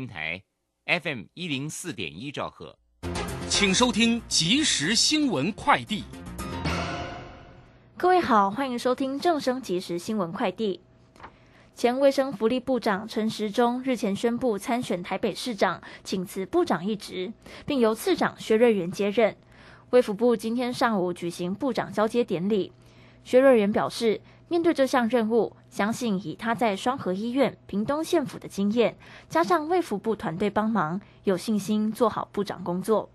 平台 FM 一零四点一兆赫，请收听即时新闻快递。各位好，欢迎收听正声即时新闻快递。前卫生福利部长陈时中日前宣布参选台北市长，请辞部长一职，并由次长薛瑞元接任。卫福部今天上午举行部长交接典礼，薛瑞元表示。面对这项任务，相信以他在双河医院、屏东县府的经验，加上卫福部团队帮忙，有信心做好部长工作。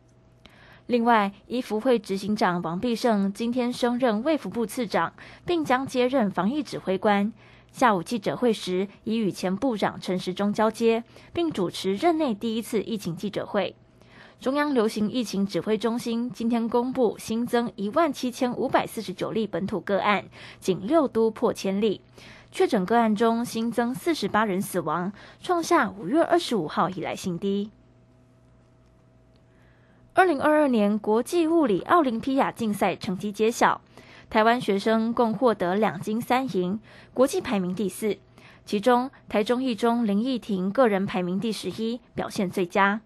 另外，医福会执行长王必胜今天升任卫福部次长，并将接任防疫指挥官。下午记者会时，已与前部长陈时中交接，并主持任内第一次疫情记者会。中央流行疫情指挥中心今天公布新增一万七千五百四十九例本土个案，仅六都破千例。确诊个案中新增四十八人死亡，创下五月二十五号以来新低。二零二二年国际物理奥林匹亚竞赛成绩揭晓，台湾学生共获得两金三银，国际排名第四。其中台中一中林义婷个人排名第十一，表现最佳。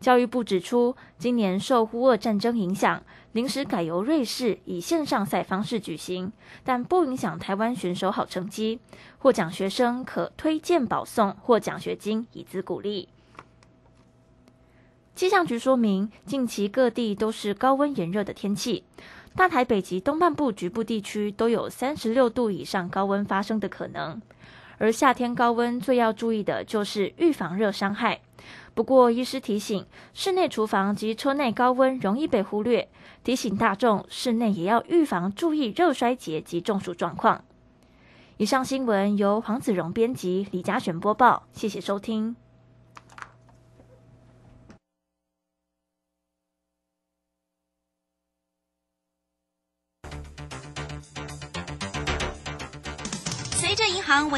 教育部指出，今年受乌俄战争影响，临时改由瑞士以线上赛方式举行，但不影响台湾选手好成绩。获奖学生可推荐保送或奖学金以资鼓励。气象局说明，近期各地都是高温炎热的天气，大台北及东半部局部地区都有三十六度以上高温发生的可能。而夏天高温最要注意的就是预防热伤害。不过，医师提醒，室内厨房及车内高温容易被忽略，提醒大众室内也要预防注意热衰竭及中暑状况。以上新闻由黄子荣编辑，李嘉璇播报，谢谢收听。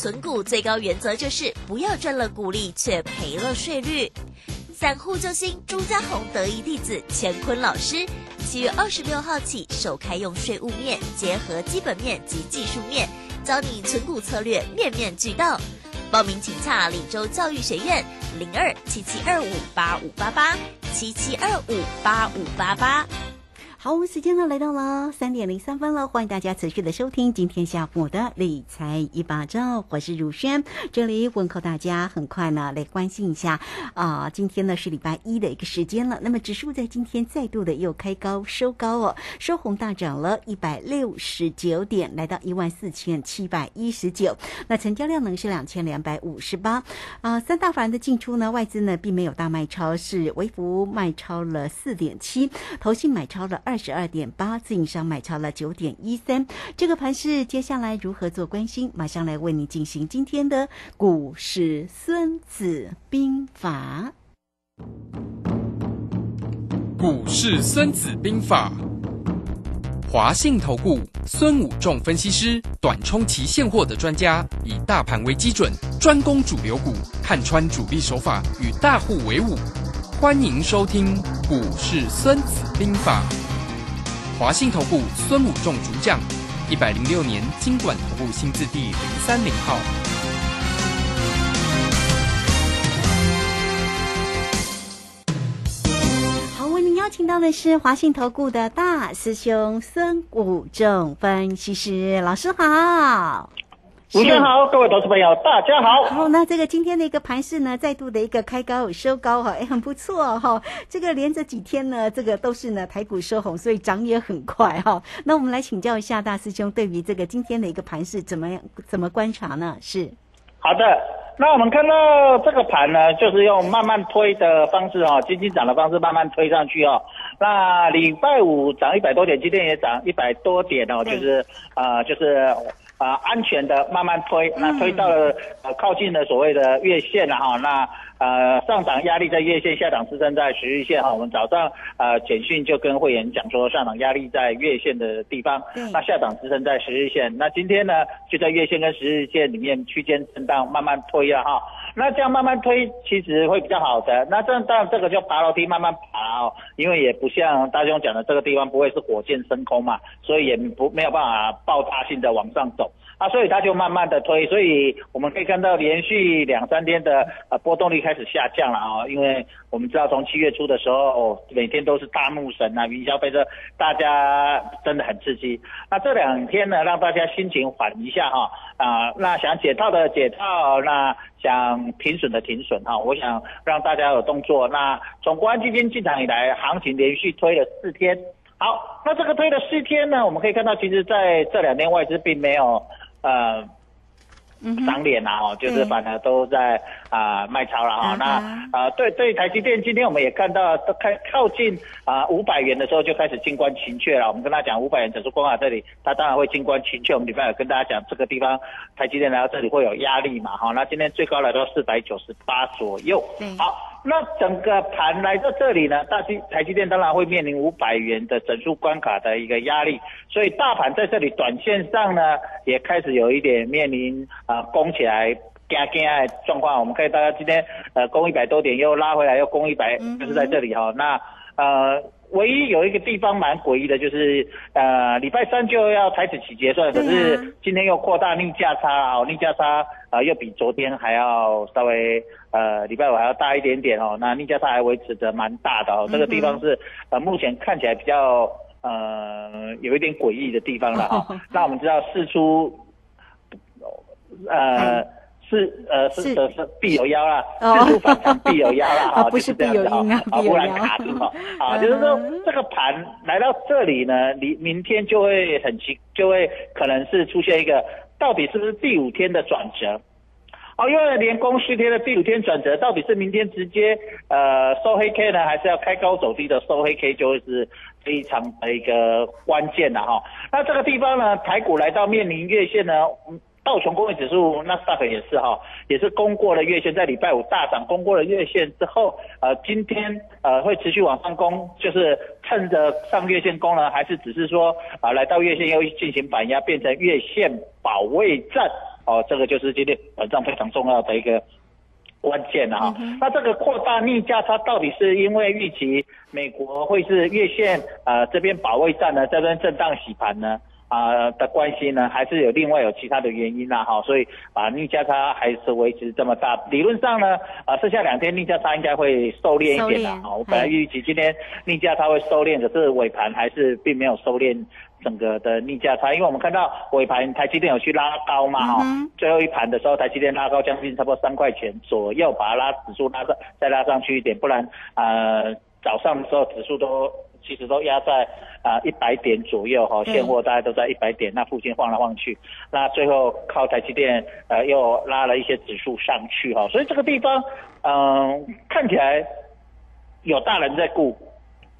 存股最高原则就是不要赚了股利却赔了税率。散户救星朱家红得意弟子乾坤老师，七月二十六号起首开用税务面结合基本面及技术面，教你存股策略面面俱到。报名请洽李州教育学院零二七七二五八五八八七七二五八五八八。好，我们时间呢来到了三点零三分了，欢迎大家持续的收听今天下午的理财一把照，我是如轩，这里问候大家。很快呢来关心一下啊，今天呢是礼拜一的一个时间了，那么指数在今天再度的又开高收高哦，收红大涨了一百六十九点，来到一万四千七百一十九。那成交量呢是两千两百五十八啊，三大法人的进出呢，外资呢并没有大卖超，是微幅卖超了四点七，投信买超了二十二点八，自营商买超了九点一三。这个盘是接下来如何做关心？马上来为你进行今天的股市《孙子兵法》。股市《孙子兵法》，华信投顾孙武仲分析师，短冲期现货的专家，以大盘为基准，专攻主流股，看穿主力手法，与大户为伍。欢迎收听《股市孙子兵法》。华信投顾孙武仲主讲，一百零六年经管投顾新字第零三零号。好，为您邀请到的是华信投顾的大师兄孙武仲分析师老师好。午间好，各位投资朋友，大家好。好，那这个今天的一个盘势呢，再度的一个开高收高哈，也很不错哈。这个连着几天呢，这个都是呢台股收红，所以涨也很快哈。那我们来请教一下大师兄，对于这个今天的一个盘势怎么样？怎么观察呢？是好的，那我们看到这个盘呢，就是用慢慢推的方式哈，轻轻涨的方式慢慢推上去哦。那礼拜五涨一百多点，今天也涨一百多点哦，就是啊，就是。呃安全的慢慢推，那推到了呃靠近的所谓的月线了哈，那呃上涨压力在月线，下档支撑在十日线哈。我们早上呃简讯就跟会员讲说，上涨压力在月线的地方，那下档支撑在十日线。那今天呢就在月线跟十日线里面区间震荡慢慢推了哈。那这样慢慢推，其实会比较好的。那这当然这个就爬楼梯慢慢爬哦，因为也不像大兄讲的这个地方不会是火箭升空嘛，所以也不没有办法爆炸性的往上走啊，所以它就慢慢的推。所以我们可以看到连续两三天的呃波动率开始下降了啊，因为我们知道从七月初的时候每天都是大怒神啊，云霄飞车，大家真的很刺激。那这两天呢，让大家心情缓一下哈啊，那想解套的解套，那。想停损的停损哈，我想让大家有动作。那从国安基金进场以来，行情连续推了四天。好，那这个推了四天呢，我们可以看到，其实在这两天外资并没有呃。涨脸啊，哦，就是反而都在啊卖超了哈。那啊，对对，台积电今天我们也看到，都开靠近啊五百元的时候就开始静观情却了。我们跟他讲五百元指数关卡这里，他当然会静观情却。我们礼拜有跟大家讲这个地方台积电来到这里会有压力嘛，哈。那今天最高来到四百九十八左右。好。那整个盘来到这里呢，大积台积电当然会面临五百元的整数关卡的一个压力，所以大盘在这里短线上呢，也开始有一点面临啊攻起来加加的状况。我们可以大家今天呃攻一百多点，又拉回来又攻一百，就是在这里哈。那呃。唯一有一个地方蛮诡异的，就是呃礼拜三就要开始起结算，可是今天又扩大逆价差啊，逆价差啊又比昨天还要稍微呃礼拜五还要大一点点哦，那逆价差还维持的蛮大的哦，这个地方是呃目前看起来比较呃有一点诡异的地方了哈。那我们知道四出呃。是呃是是。是必有妖啦，四出 反常必有妖啦，哈，不是必有阴啊，不然卡住哈，啊，就是说这个盘来到这里呢，你明天就会很奇，就会可能是出现一个到底是不是第五天的转折，哦，因为连公续天的第五天转折，到底是明天直接呃收黑 K 呢，还是要开高走低的收黑 K，就会是非常的一个关键的哈。那这个地方呢，台股来到面临月线呢。道琼工业指数，纳斯达克也是哈，也是攻过了月线，在礼拜五大涨，攻过了月线之后，呃，今天呃会持续往上攻，就是趁着上月线攻呢，还是只是说啊来到月线又进行反压，变成月线保卫战？哦，这个就是今天晚上非常重要的一个关键了哈。那这个扩大逆价差到底是因为预期美国会是月线啊这边保卫战呢，这边震荡洗盘呢？啊的关系呢，还是有另外有其他的原因啦，哈，所以啊逆价差还是维持这么大。理论上呢，啊剩下两天逆价差应该会收敛一点的，哈，我本来预期今天逆价差会收敛，可是尾盘还是并没有收敛整个的逆价差，因为我们看到尾盘台积电有去拉高嘛，哈，最后一盘的时候台积电拉高将近差不多三块钱左右，把它拉指数拉上再拉上去一点，不然呃早上的时候指数都。其实都压在啊一百点左右哈，现货大家都在一百点那附近晃来晃去，那最后靠台积电呃又拉了一些指数上去哈，所以这个地方嗯看起来有大人在顾，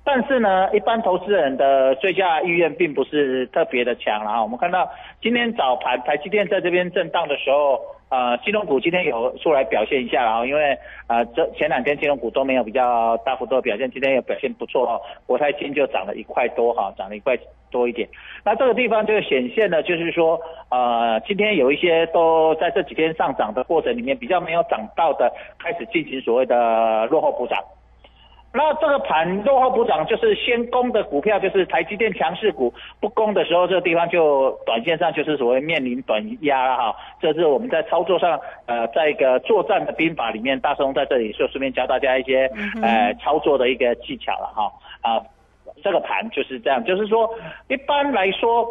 但是呢一般投资人的追加意愿并不是特别的强了哈，我们看到今天早盘台积电在这边震荡的时候。呃，金融股今天有出来表现一下，然后因为呃这前两天金融股都没有比较大幅度的表现，今天也表现不错哈，国泰金就涨了一块多哈，涨了一块多一点。那这个地方就显现了，就是说呃今天有一些都在这几天上涨的过程里面比较没有涨到的，开始进行所谓的落后补涨。那这个盘落后补涨，就是先攻的股票，就是台积电强势股，不攻的时候，这个地方就短线上就是所谓面临短压了哈。这是我们在操作上，呃，在一个作战的兵法里面，大松在这里就顺便教大家一些呃操作的一个技巧了哈。啊，这个盘就是这样，就是说一般来说。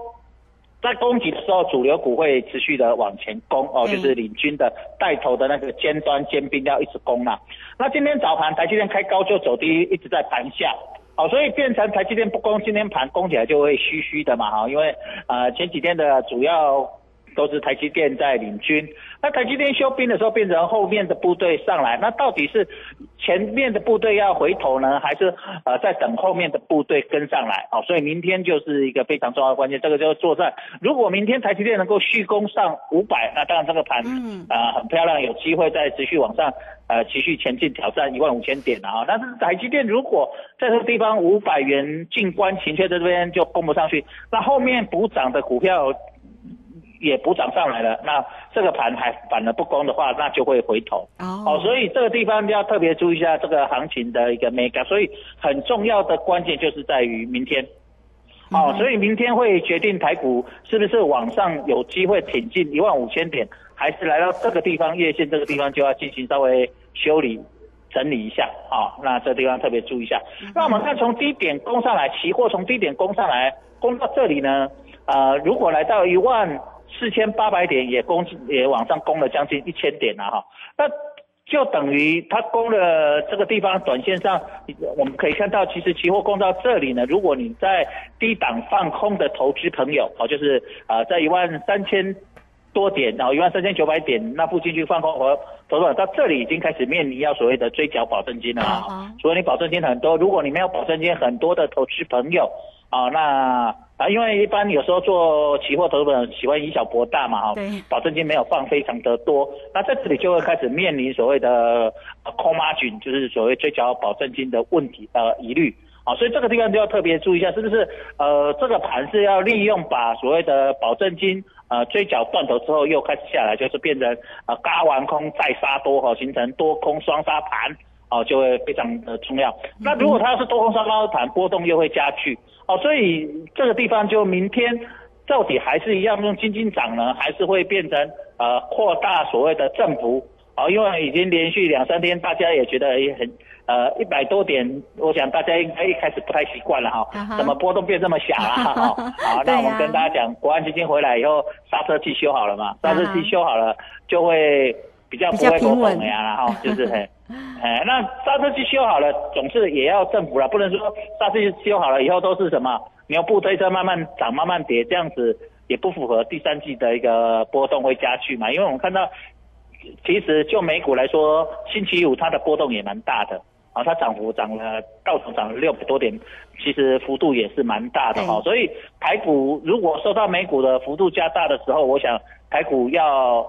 在攻击的时候，主流股会持续的往前攻哦，就是领军的带头的那个尖端尖兵要一直攻嘛。那今天早盘台积电开高就走低，一直在盘下，哦，所以变成台积电不攻，今天盘攻起来就会虚虚的嘛哈，因为呃前几天的主要都是台积电在领军，那台积电休兵的时候变成后面的部队上来，那到底是前面的部队要回头呢，还是呃在等后面的部队跟上来？哦，所以明天就是一个非常重要的关键，这个就是作战。如果明天台积电能够续攻上五百，那当然这个盘嗯啊、很漂亮，有机会再持续往上呃持续前进挑战一万五千点啊。但是台积电如果在这个地方五百元进关情却在这边就攻不上去，那后面补涨的股票也补涨上来了，那这个盘还反而不攻的话，那就会回头。哦哦，所以这个地方要特别注意一下这个行情的一个 mega，所以很重要的关键就是在于明天。哦，所以明天会决定台股是不是往上有机会挺进一万五千点，还是来到这个地方月线这个地方就要进行稍微修理整理一下啊、那这地方特别注意一下。那我们看从低点攻上来，期货从低点攻上来，攻到这里呢，呃，如果来到一万四千八百点，也攻也往上攻了将近一千点了哈，那就等于它攻了这个地方，短线上我们可以看到，其实期货攻到这里呢，如果你在低档放空的投资朋友，哦，就是呃在一万三千多点，然后一万三千九百点那附近去放空和投资者，到这里已经开始面临要所谓的追缴保证金了啊。啊所以你保证金很多，如果你没有保证金很多的投资朋友啊，那啊，因为一般有时候做期货投资人喜欢以小博大嘛，哈、保证金没有放非常的多，那在这里就会开始面临所谓的呃 call margin，就是所谓追缴保证金的问题呃疑虑。啊，所以这个地方就要特别注意一下，是不是呃这个盘是要利用把所谓的保证金呃追缴断头之后又开始下来，就是变成呃嘎完空再杀多哈、形成多空双杀盘。哦，就会非常的重要。那如果它是多空双方盘，波动又会加剧。哦，所以这个地方就明天到底还是一样用金金涨呢，还是会变成呃扩大所谓的振幅？哦，因为已经连续两三天，大家也觉得也很呃一百多点，我想大家应该一开始不太习惯了哈怎么波动变这么小啊？哈，好，那我们跟大家讲，国安基金回来以后，刹车器修好了嘛，刹车器修好了就会比较不会波动的呀，然后就是嘿。哎，那刹车器修好了，总是也要政府了，不能说刹车器修好了以后都是什么牛步推车慢慢涨、慢慢跌，这样子也不符合第三季的一个波动会加剧嘛。因为我们看到，其实就美股来说，星期五它的波动也蛮大的啊，它涨幅涨了道琼涨了六百多点，其实幅度也是蛮大的哈、所以台股如果受到美股的幅度加大的时候，我想台股要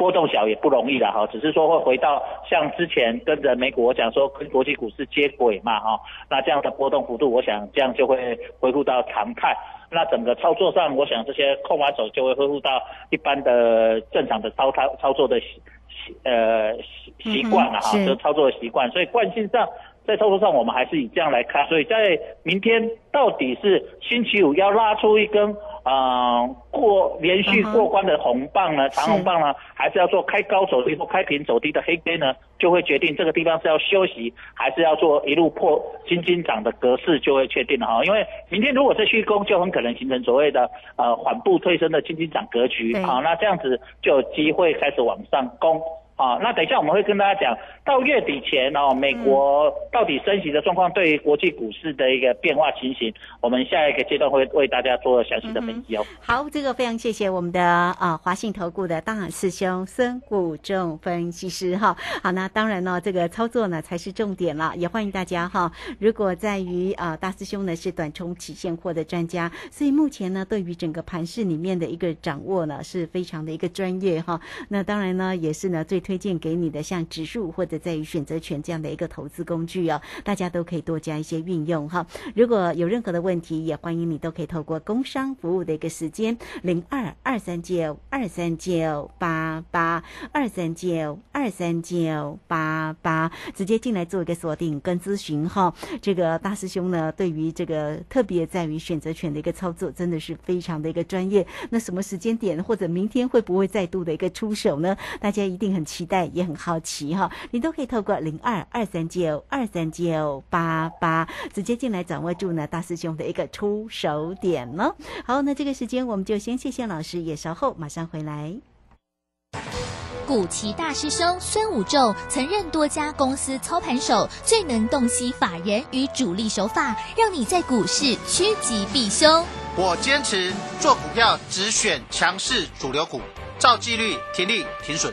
波动小也不容易了哈，只是说会回到像之前跟着美股，我想说跟国际股市接轨嘛哈，那这样的波动幅度，我想这样就会恢复到常态。那整个操作上，我想这些控完手就会恢复到一般的正常的操操操作的习习呃习习惯了哈，就操作的习惯，所以惯性上。在操作上，我们还是以这样来看，所以在明天到底是星期五要拉出一根呃过连续过关的红棒呢，长红棒呢，还是要做开高走低或开平走低的黑 K 呢，就会决定这个地方是要休息，还是要做一路破金金涨的格式，就会确定了哈。因为明天如果再续攻，就很可能形成所谓的呃缓步推升的金金涨格局对好，那这样子就有机会开始往上攻。啊，那等一下我们会跟大家讲，到月底前哦，美国到底升息的状况对于国际股市的一个变化情形，我们下一个阶段会为大家做详细的分析哦。好，这个非常谢谢我们的啊华信投顾的大师兄孙谷仲分析师哈。好，那当然呢，这个操作呢才是重点了，也欢迎大家哈。如果在于啊大师兄呢是短冲期现货的专家，所以目前呢对于整个盘市里面的一个掌握呢是非常的一个专业哈。那当然呢也是呢最推荐给你的像指数或者在于选择权这样的一个投资工具哦，大家都可以多加一些运用哈。如果有任何的问题，也欢迎你都可以透过工商服务的一个时间零二二三九二三九八八二三九二三九八八直接进来做一个锁定跟咨询哈。这个大师兄呢，对于这个特别在于选择权的一个操作，真的是非常的一个专业。那什么时间点或者明天会不会再度的一个出手呢？大家一定很期待，也很好奇哈。你都可以透过零二二三九二三九八八直接进来掌握住呢大师兄的一个出手点呢。好，那这个时间我们就先谢谢老师，也稍后马上回来。古奇大师兄孙武仲曾任多家公司操盘手，最能洞悉法人与主力手法，让你在股市趋吉避凶。我坚持做股票只选强势主流股，照纪律、停利、停损。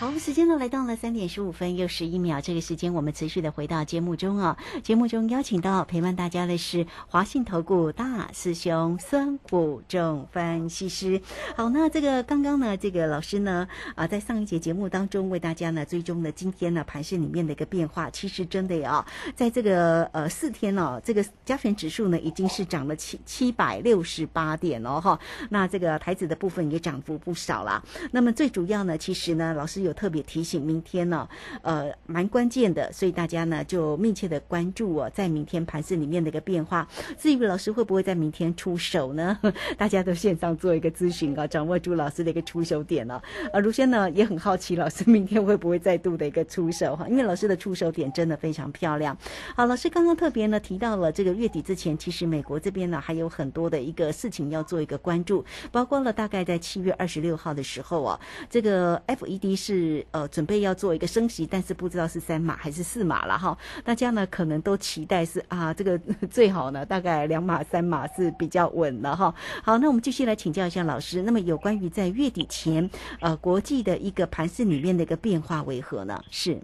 好，时间呢来到了三点十五分又十一秒，这个时间我们持续的回到节目中哦。节目中邀请到陪伴大家的是华信投顾大师兄孙谷仲分析师。好，那这个刚刚呢，这个老师呢啊，在上一节节目当中为大家呢追踪了今天呢盘市里面的一个变化。其实真的呀，在这个呃四天哦，这个加权指数呢已经是涨了七七百六十八点哦哈。那这个台子的部分也涨幅不少啦。那么最主要呢，其实呢，老师有。特别提醒，明天呢，呃，蛮关键的，所以大家呢就密切的关注哦，在明天盘市里面的一个变化。至于老师会不会在明天出手呢？大家都线上做一个咨询啊，掌握住老师的一个出手点呢。呃，卢轩呢也很好奇，老师明天会不会再度的一个出手哈？因为老师的出手点真的非常漂亮。好，老师刚刚特别呢提到了这个月底之前，其实美国这边呢还有很多的一个事情要做一个关注，包括了大概在七月二十六号的时候啊，这个 FED 是。是呃，准备要做一个升息，但是不知道是三码还是四码了哈。大家呢可能都期待是啊，这个 最好呢大概两码三码是比较稳了哈。好，那我们继续来请教一下老师。那么有关于在月底前呃国际的一个盘市里面的一个变化为何呢？是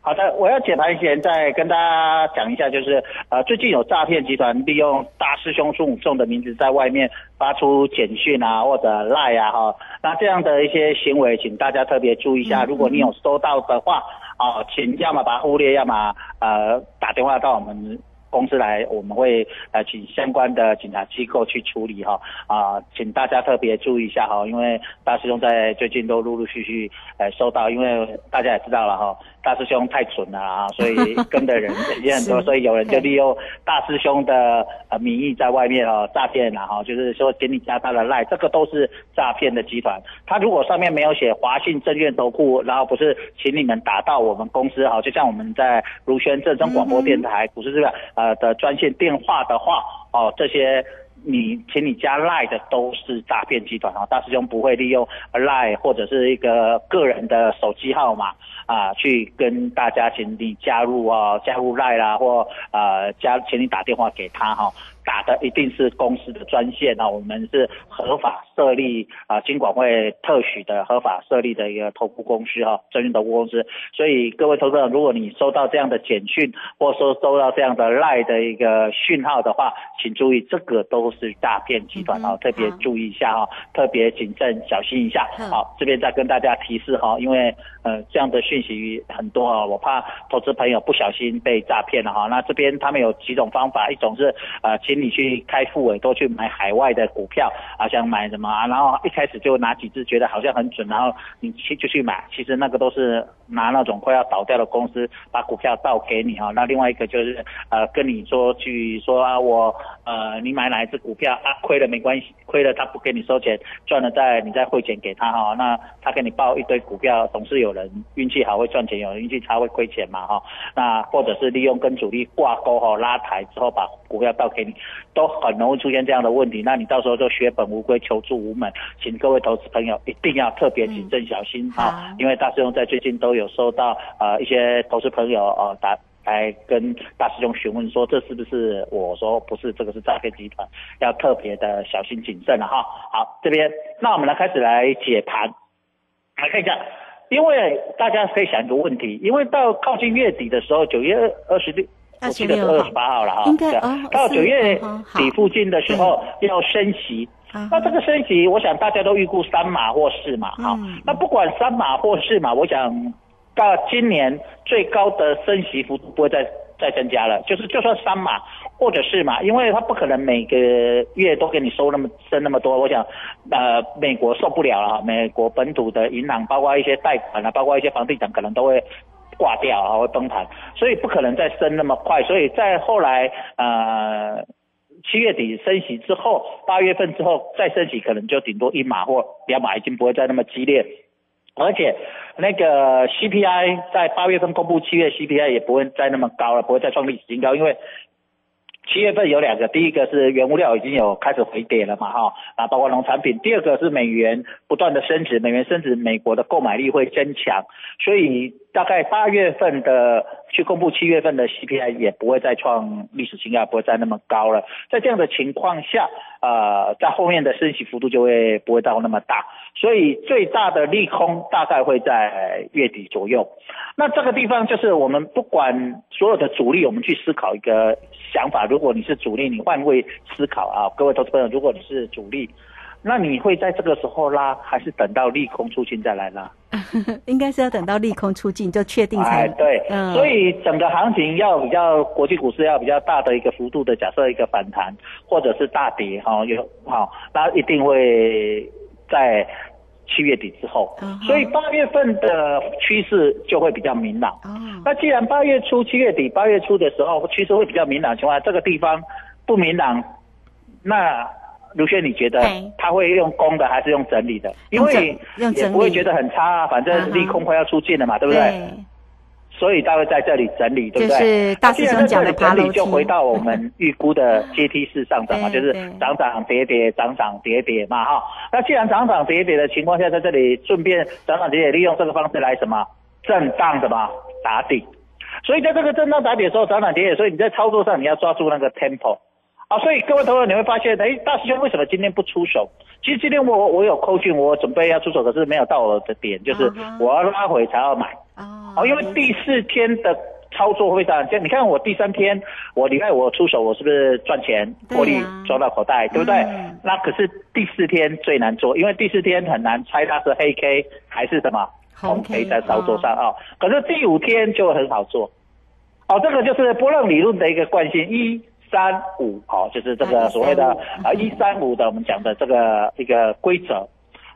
好的，我要解盘前再跟大家讲一下，就是呃最近有诈骗集团利用大师兄孙武仲的名字在外面发出简讯啊或者赖啊哈。那这样的一些行为，请大家特别注意一下。如果你有收到的话，啊，请要么把它忽略，要么呃打电话到我们公司来，我们会呃请相关的警察机构去处理哈。啊，请大家特别注意一下哈，因为大师兄在最近都陆陆续续呃收到，因为大家也知道了哈。大师兄太蠢了啊，所以跟的人 也很多，所以有人就利用大师兄的呃名义在外面哦诈骗了哈，就是说给你加他的赖，这个都是诈骗的集团。他如果上面没有写华信证券投顾，然后不是请你们打到我们公司哈，就像我们在如轩正声广播电台股市这个呃的专线电话的话哦，这些你请你加赖的都是诈骗集团啊。大师兄不会利用赖或者是一个个人的手机号码。啊，去跟大家请你加入啊，加入赖啦，或啊加，请你打电话给他哈。打的一定是公司的专线啊，我们是合法设立啊，金管会特许的合法设立的一个投顾公司哈，证券投顾公司。所以各位投资者，如果你收到这样的简讯，或者说收到这样的赖的一个讯号的话，请注意，这个都是诈骗集团啊，特别注意一下哈，特别谨慎小心一下。好，这边再跟大家提示哈，因为呃这样的讯息很多啊，我怕投资朋友不小心被诈骗了哈。那这边他们有几种方法，一种是呃你去开副委托去买海外的股票啊，想买什么？然后一开始就拿几只觉得好像很准，然后你去就去买，其实那个都是拿那种快要倒掉的公司把股票倒给你啊。那另外一个就是呃跟你说去说啊，我呃你买哪一只股票啊亏了没关系，亏了他不给你收钱，赚了再你再汇钱给他哈。那他给你报一堆股票，总是有人运气好会赚钱，有人运气差会亏钱嘛哈。那或者是利用跟主力挂钩哈拉抬之后把股票倒给你。都很容易出现这样的问题，那你到时候就血本无归，求助无门，请各位投资朋友一定要特别谨慎小心啊！因为大师兄在最近都有收到呃一些投资朋友呃打来跟大师兄询问说这是不是？我说不是，这个是诈骗集团，要特别的小心谨慎了哈。好，这边那我们来开始来解盘，来看一下，因为大家可以想一个问题，因为到靠近月底的时候，九月二十六。我记得是二十八号了哈，到九月底附近的时候要升息，那这个升息，我想大家都预估三码或四码哈。那不管三码或四码，我想到今年最高的升息幅度不会再再增加了，就是就算三码或者是码，因为它不可能每个月都给你收那么升那么多，我想呃美国受不了了，美国本土的银行包括一些贷款啊，包括一些房地产可能都会。挂掉啊，会崩盘，所以不可能再升那么快，所以在后来呃七月底升息之后，八月份之后再升息，可能就顶多一码或两码，已经不会再那么激烈，而且那个 CPI 在八月份公布，七月 CPI 也不会再那么高了，不会再创历史新高，因为七月份有两个，第一个是原物料已经有开始回跌了嘛，哈，啊，包括农产品；第二个是美元不断的升值，美元升值，美国的购买力会增强，所以大概八月份的去公布七月份的 CPI 也不会再创历史新高，不会再那么高了。在这样的情况下，呃，在后面的升息幅度就会不会到那么大，所以最大的利空大概会在月底左右。那这个地方就是我们不管所有的主力，我们去思考一个想法。如果你是主力，你换位思考啊，各位投资朋友，如果你是主力，那你会在这个时候拉，还是等到利空出现再来拉？应该是要等到利空出尽就确定才哎，对，嗯。所以整个行情要比较国际股市要比较大的一个幅度的，假设一个反弹或者是大跌哈、有好、那一定会在七月底之后，嗯所以八月份的趋势就会比较明朗。哦，那既然八月初、七月底、八月初的时候趋势会比较明朗的情况下，这个地方不明朗，那卢轩你觉得嘿他会用攻的还是用整理的？因为也不会觉得很差啊，反嗯正利空快要出尽了嘛，对不对？所以他会在这里整理，对不对？就是大师兄讲的整理，爬楼梯就回到我们预估的阶梯式上涨嘛，就是涨涨跌跌，涨涨跌跌嘛，哈。那既然涨涨跌跌的情况下，在这里顺便涨涨跌跌，利用这个方式来什么震荡什么打底。所以在这个震荡打底的时候，涨涨跌跌，所以你在操作上你要抓住那个 tempo。啊，所以各位投资者你会发现，哎，大师兄为什么今天不出手？其实今天我我有扣讯，我准备要出手，可是没有到我的点，就是我要拉回才要买。哦哦，因为第四天的操作会这样，就你看我第三天，我礼拜我出手，我是不是赚钱获利抓到口袋，对不对？嗯那可是第四天最难做，因为第四天很难猜它是黑 K 还是什么红红 K，K 在操作上啊、可是第五天就很好做，哦，这个就是波浪理论的一个惯性，一三五，哦，就是这啊个所谓的135啊一三五的我们讲的这个一个规则。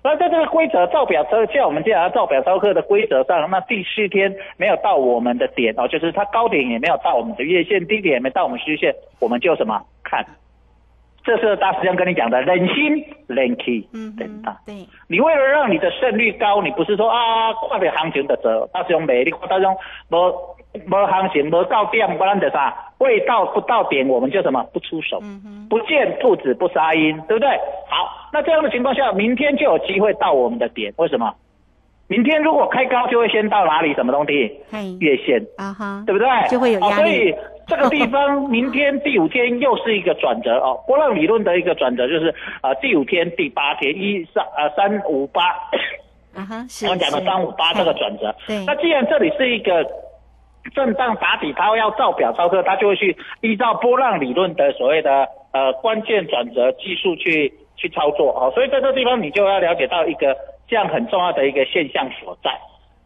那在这个规则照表操，像我们这样照表操课的规则上，那第四天没有到我们的点哦，就是它高点也没有到我们的月线，低点也没到我们虚线，我们就什么看？这是大师兄跟你讲的，忍心忍气嗯等待哼。对你为了让你的胜率高，你不是说啊，看着行情的走，大师兄美，你看大师兄无无行情，无到点，不然的啥，未到不到点，我们就什么不出手，不见兔子不撒鹰，对不对？好，那这样的情况下，明天就有机会到我们的点，为什么？明天如果开高，就会先到哪里？什么东西？嘿月线。啊哈对不对？就会有压力哦所以这个地方明天第五天又是一个转折哦，波浪理论的一个转折就是呃第五天、第八天一三呃三五八，啊哈是我讲的是三五八这个转折。对那既然这里是一个震荡打底，它要照表操课，它就会去依照波浪理论的所谓的呃关键转折技术去去操作哦。所以在这个地方你就要了解到一个这样很重要的一个现象所在。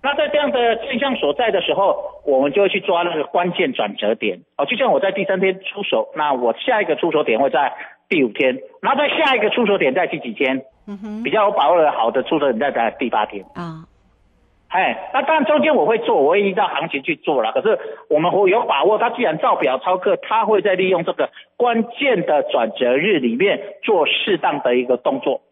那在这样的现象所在的时候，我们就会去抓那个关键转折点哦。就像我在第三天出手，那我下一个出手点会在第五天，然后再下一个出手点在第几天？嗯哼比较有把握的好的出手点在在第八天。啊哎，那当然中间我会做，我会依照行情去做了。可是我们会有把握，他既然照表操课，他会在利用这个关键的转折日里面做适当的一个动作。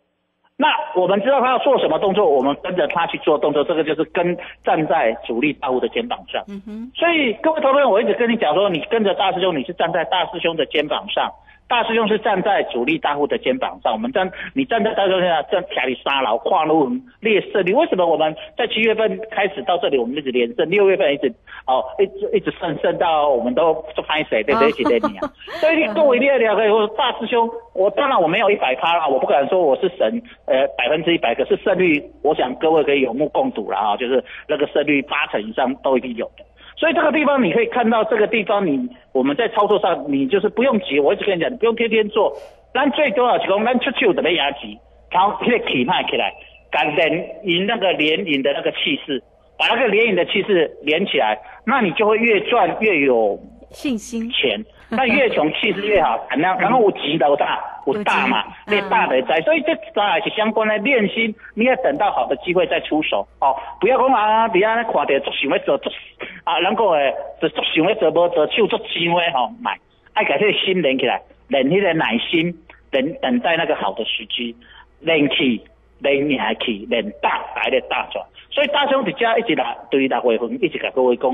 那我们知道他要做什么动作，我们跟着他去做动作，这个就是跟站在主力大户的肩膀上。嗯哼所以各位投资人，我一直跟你讲说，你跟着大师兄，你是站在大师兄的肩膀上，大师兄是站在主力大户的肩膀上。我们站，你站在大师兄上，站卡里沙牢跨入劣势。你为什么我们在七月份开始到这里，我们一直连胜，六月份一直哦，一直一直胜胜到我们都都拍谁对不对？一起连你啊！所以你各位你也了解，我说大师兄，我当然我没有一百趴啦，我不敢说我是神，呃，百分之一百，可是胜率，我想各位可以有目共睹了啊，就是那个胜率八成以上都一定有的。所以这个地方你可以看到，这个地方你我们在操作上，你就是不用急。我一直跟你讲，你不用天天做，但最多啊是讲，咱出手的要压急，然后那个起卖起来，敢连赢那个连赢的那个气势，把那个连赢的气势连起来，那你就会越赚越有信心钱，那越穷气势越好。然后然后我急到大有大嘛，有钱那大的在，所以这当然是相关的练心，你要等到好的机会再出手哦，不要讲啊，底下看到足想要做足啊，人讲诶，就足想要做无做手足精诶吼，买，爱把这个心练起来，练迄个耐心，等等待那个好的时机，练气。练命气，练大来的大转，所以大兄伫遮一直来对六月份一直甲各位讲，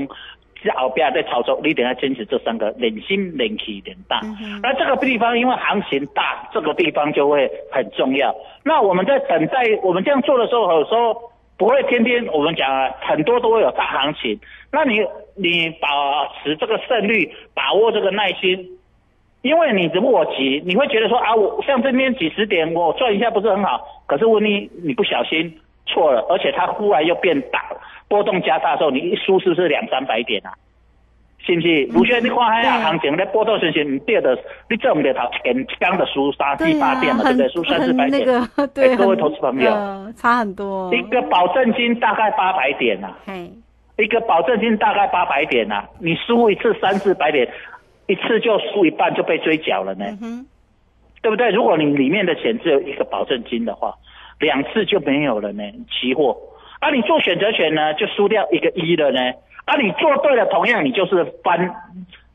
在后边在操作，你一定要坚持这三个：忍心、忍气、忍大。嗯那这个地方因为行情大，这个地方就会很重要。那我们在等待我们这样做的时候，有时候不会天天我们讲啊，很多都会有大行情。那你你保持这个胜率，把握这个耐心。因为你只不过急，你会觉得说啊，我像这边几十点我赚一下不是很好，可是问题你不小心错了，而且它忽然又变大，波动加大的时候，你一输是不是两三百点啊？是不是？卢轩，你看海啊，对行情在波动时时，你跌的，你做唔对头，一根刚的输三四对呀、八点嘛，对不对？输三四百点。个，对，各位投资朋友呃差很多。一个保证金大概八百点呐、嘿，一个保证金大概八百点呐、你输一次三四百点，一次就输一半就被追缴了呢。嗯，对不对？如果你里面的钱只有一个保证金的话，两次就没有了呢。期货，啊，你做选择权呢，就输掉一个一了呢。啊，你做对了，同样你就是翻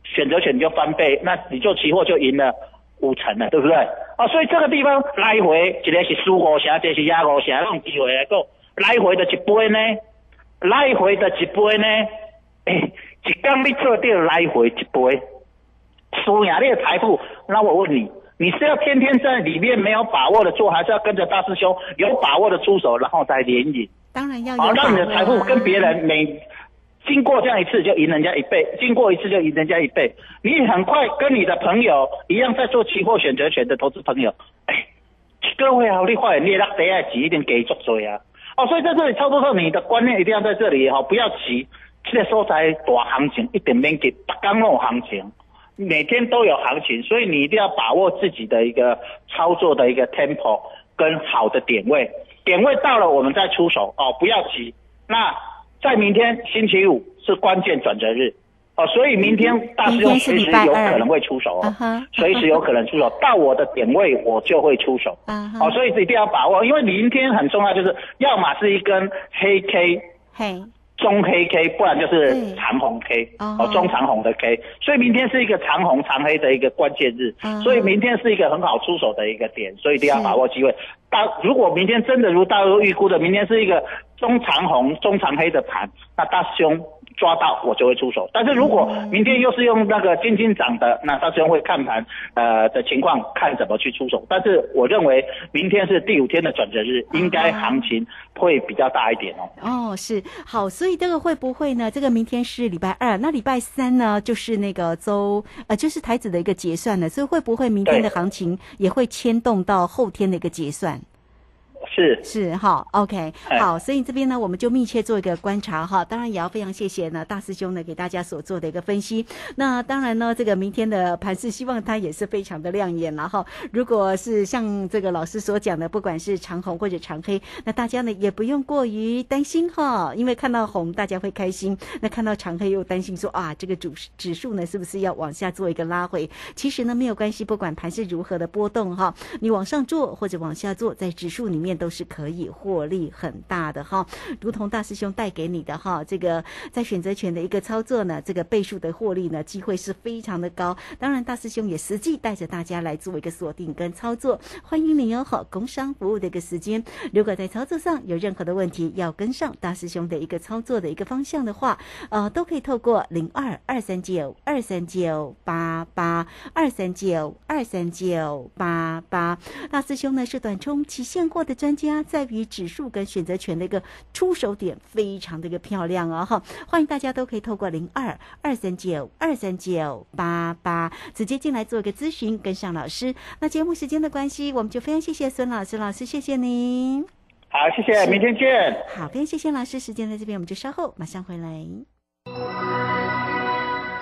选择权你就翻倍，那你做期货就赢了五成了，对不对？啊，所以这个地方来回一个是输五成，一个是压五成，那种机会来讲，来回的一倍呢，来回的一倍呢，诶、一刚你做掉来回一倍。输赢你的财富，那我问你，你是要天天在里面没有把握的做，还是要跟着大师兄有把握的出手，然后再连赢？当然要有好，让你的财富啊跟别人每经过这样一次就赢人家一倍，经过一次就赢人家一倍，你很快跟你的朋友一样在做期货选择权的投资朋友，哎，各位好，你发现你让第一急一点给足多啊！哦，所以在这里操作上，你的观念一定要在这里哈、哦，不要急。这个所在大行情一点免给，大刚有行情，每天都有行情，所以你一定要把握自己的一个操作的一个 tempo 跟好的点位，点位到了我们再出手哦，不要急。那在明天星期五是关键转折日哦，所以明天大师兄随时有可能会出手哦随时有可能出手，到我的点位我就会出手。哦，所以一定要把握，因为明天很重要，就是要么是一根黑 K。嘿，中黑 K，不然就是长红 K，哦。哦，中长红的 K，所以明天是一个长红长黑的一个关键日，嗯所以明天是一个很好出手的一个点，所以一定要把握机会。大如果明天真的如大家预估的，明天是一个中长红中长黑的盘，那大师兄抓到我就会出手。但是如果嗯明天又是用那个金金涨的，那到时候会看盘呃的情况，看怎么去出手。但是我认为明天是第五天的转折日，应该行情会比较大一点哦。哦，是好，所以这个会不会呢？这个明天是礼拜二，那礼拜三呢，就是那个周呃，就是台子的一个结算了，所以会不会明天的行情也会牵动到后天的一个结算？是。是哈，OK，哎好，所以这边呢，我们就密切做一个观察哈。当然也要非常谢谢呢大师兄呢给大家所做的一个分析。那当然呢，这个明天的盘市，希望它也是非常的亮眼然后，如果是像这个老师所讲的，不管是长红或者长黑，那大家呢也不用过于担心哈，因为看到红大家会开心，那看到长黑又担心说啊，这个指指数呢是不是要往下做一个拉回？其实呢没有关系，不管盘是如何的波动哈，你往上做或者往下做，在指数里面都是可以获利很大的哈。如同大师兄带给你的哈，这个在选择权的一个操作呢，这个倍数的获利呢，机会是非常的高。当然，大师兄也实际带着大家来做一个锁定跟操作，欢迎你哦！好，工商服务的一个时间，如果在操作上有任何的问题，要跟上大师兄的一个操作的一个方向的话，呃，都可以透过零二二三九二三九八八二三九二三九八八。大师兄呢是短冲期现货的专家，在于指数跟选择权的一个出手点非常的一个漂亮哦哈！欢迎大家都可以透过零二二三九二三九八八直接进来做一个咨询，跟上老师。那节目时间的关系，我们就非常谢谢孙老师，老师谢谢您。好，谢谢，明天见。好，非常谢谢老师，时间在这边，我们就稍后马上回来。